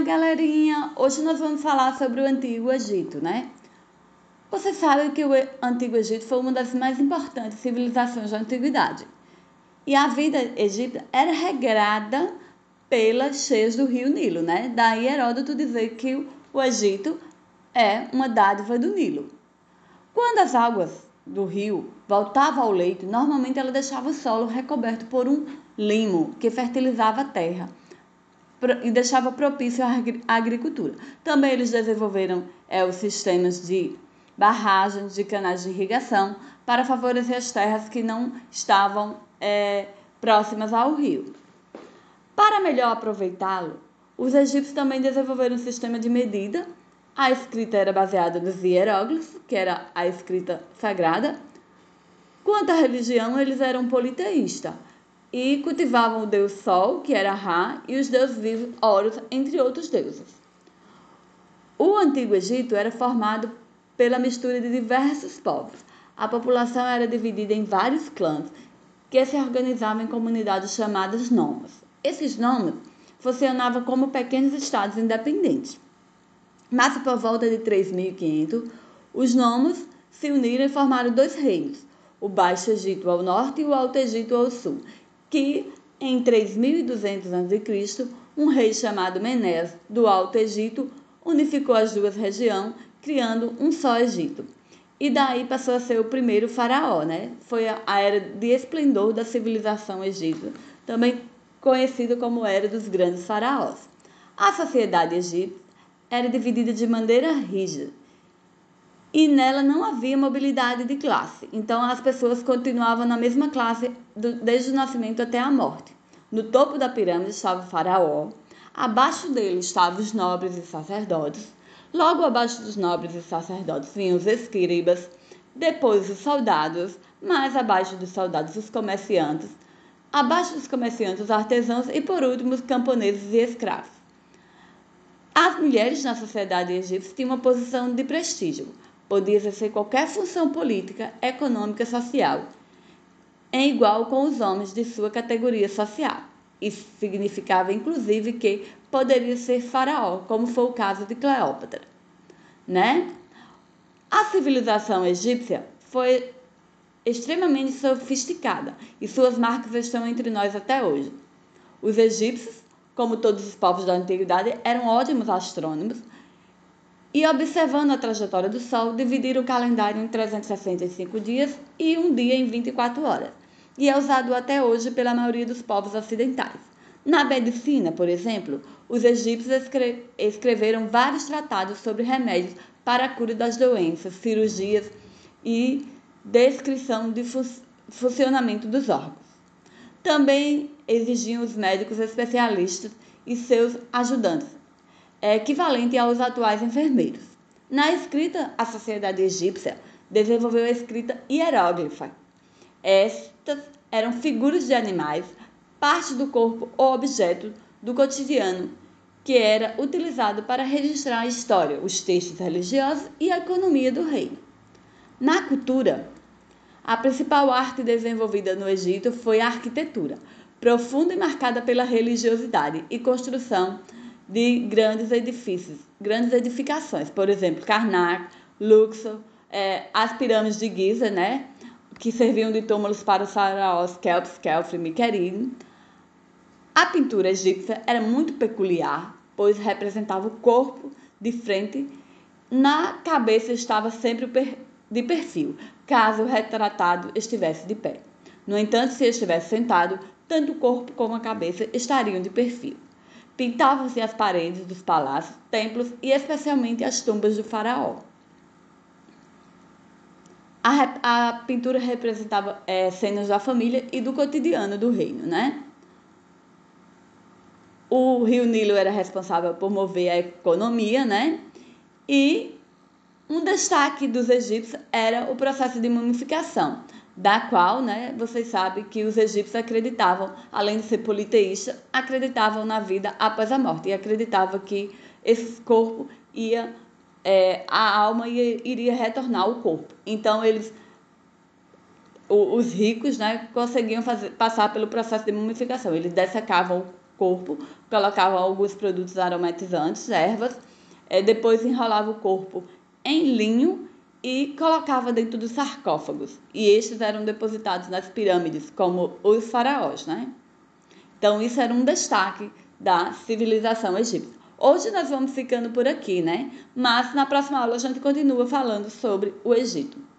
Olá, galerinha! Hoje nós vamos falar sobre o Antigo Egito, né? Você sabe que o Antigo Egito foi uma das mais importantes civilizações da antiguidade. E a vida egípcia era regrada pelas cheias do rio Nilo, né? Daí Heródoto dizer que o Egito é uma dádiva do Nilo. Quando as águas do rio voltavam ao leito, normalmente ela deixava o solo recoberto por um limo que fertilizava a terra e deixava propício à agricultura. Também eles desenvolveram é, os sistemas de barragens, de canais de irrigação, para favorecer as terras que não estavam é, próximas ao rio. Para melhor aproveitá-lo, os egípcios também desenvolveram um sistema de medida. A escrita era baseada nos hieróglifos, que era a escrita sagrada. Quanto à religião, eles eram politeístas e cultivavam o deus Sol, que era Ra, e os deuses vivos Horus, entre outros deuses. O Antigo Egito era formado pela mistura de diversos povos. A população era dividida em vários clãs que se organizavam em comunidades chamadas nomas. Esses nomas funcionavam como pequenos estados independentes. Mas por volta de 3500, os nomas se uniram e formaram dois reinos, o Baixo Egito ao norte e o Alto Egito ao sul, que em 3200 a.C., um rei chamado Menes do Alto Egito unificou as duas regiões, criando um só Egito. E daí passou a ser o primeiro faraó, né? Foi a era de esplendor da civilização egípcia, também conhecida como era dos grandes faraós. A sociedade egípcia era dividida de maneira rígida e nela não havia mobilidade de classe. Então as pessoas continuavam na mesma classe do, desde o nascimento até a morte. No topo da pirâmide estava o faraó, abaixo dele estavam os nobres e sacerdotes, logo abaixo dos nobres e sacerdotes vinham os escribas, depois os soldados, mais abaixo dos soldados os comerciantes, abaixo dos comerciantes os artesãos e por último os camponeses e escravos. As mulheres na sociedade egípcia tinham uma posição de prestígio podia exercer qualquer função política, econômica, social, em igual com os homens de sua categoria social. Isso significava, inclusive, que poderia ser faraó, como foi o caso de Cleópatra. Né? A civilização egípcia foi extremamente sofisticada e suas marcas estão entre nós até hoje. Os egípcios, como todos os povos da antiguidade, eram ótimos astrônomos e observando a trajetória do Sol, dividiram o calendário em 365 dias e um dia em 24 horas, e é usado até hoje pela maioria dos povos ocidentais. Na medicina, por exemplo, os egípcios escre escreveram vários tratados sobre remédios para a cura das doenças, cirurgias e descrição de fu funcionamento dos órgãos. Também exigiam os médicos especialistas e seus ajudantes é equivalente aos atuais enfermeiros. Na escrita, a sociedade egípcia desenvolveu a escrita hieróglifa. Estas eram figuras de animais, parte do corpo ou objeto do cotidiano, que era utilizado para registrar a história, os textos religiosos e a economia do reino. Na cultura, a principal arte desenvolvida no Egito foi a arquitetura, profunda e marcada pela religiosidade e construção de grandes edifícios, grandes edificações, por exemplo, Karnak, Luxor, é, as pirâmides de Giza, né, que serviam de túmulos para os faraós Kelps, Kelfri e Miquerim. A pintura egípcia era muito peculiar, pois representava o corpo de frente, na cabeça estava sempre de perfil, caso o retratado estivesse de pé. No entanto, se estivesse sentado, tanto o corpo como a cabeça estariam de perfil. Pintavam-se as paredes dos palácios, templos e especialmente as tumbas do faraó. A, a pintura representava é, cenas da família e do cotidiano do reino, né? O rio Nilo era responsável por mover a economia, né? E um destaque dos egípcios era o processo de mumificação, da qual, né, vocês sabem que os egípcios acreditavam, além de ser politeístas, acreditavam na vida após a morte e acreditavam que esse corpo ia, é, a alma ia, iria retornar ao corpo. Então eles, os ricos, né, conseguiam fazer, passar pelo processo de mumificação. Eles dessecavam corpo, colocavam alguns produtos aromatizantes, ervas, é, depois enrolava o corpo em linho e colocava dentro dos sarcófagos. E estes eram depositados nas pirâmides, como os faraós, né? Então, isso era um destaque da civilização egípcia. Hoje nós vamos ficando por aqui, né? Mas na próxima aula a gente continua falando sobre o Egito.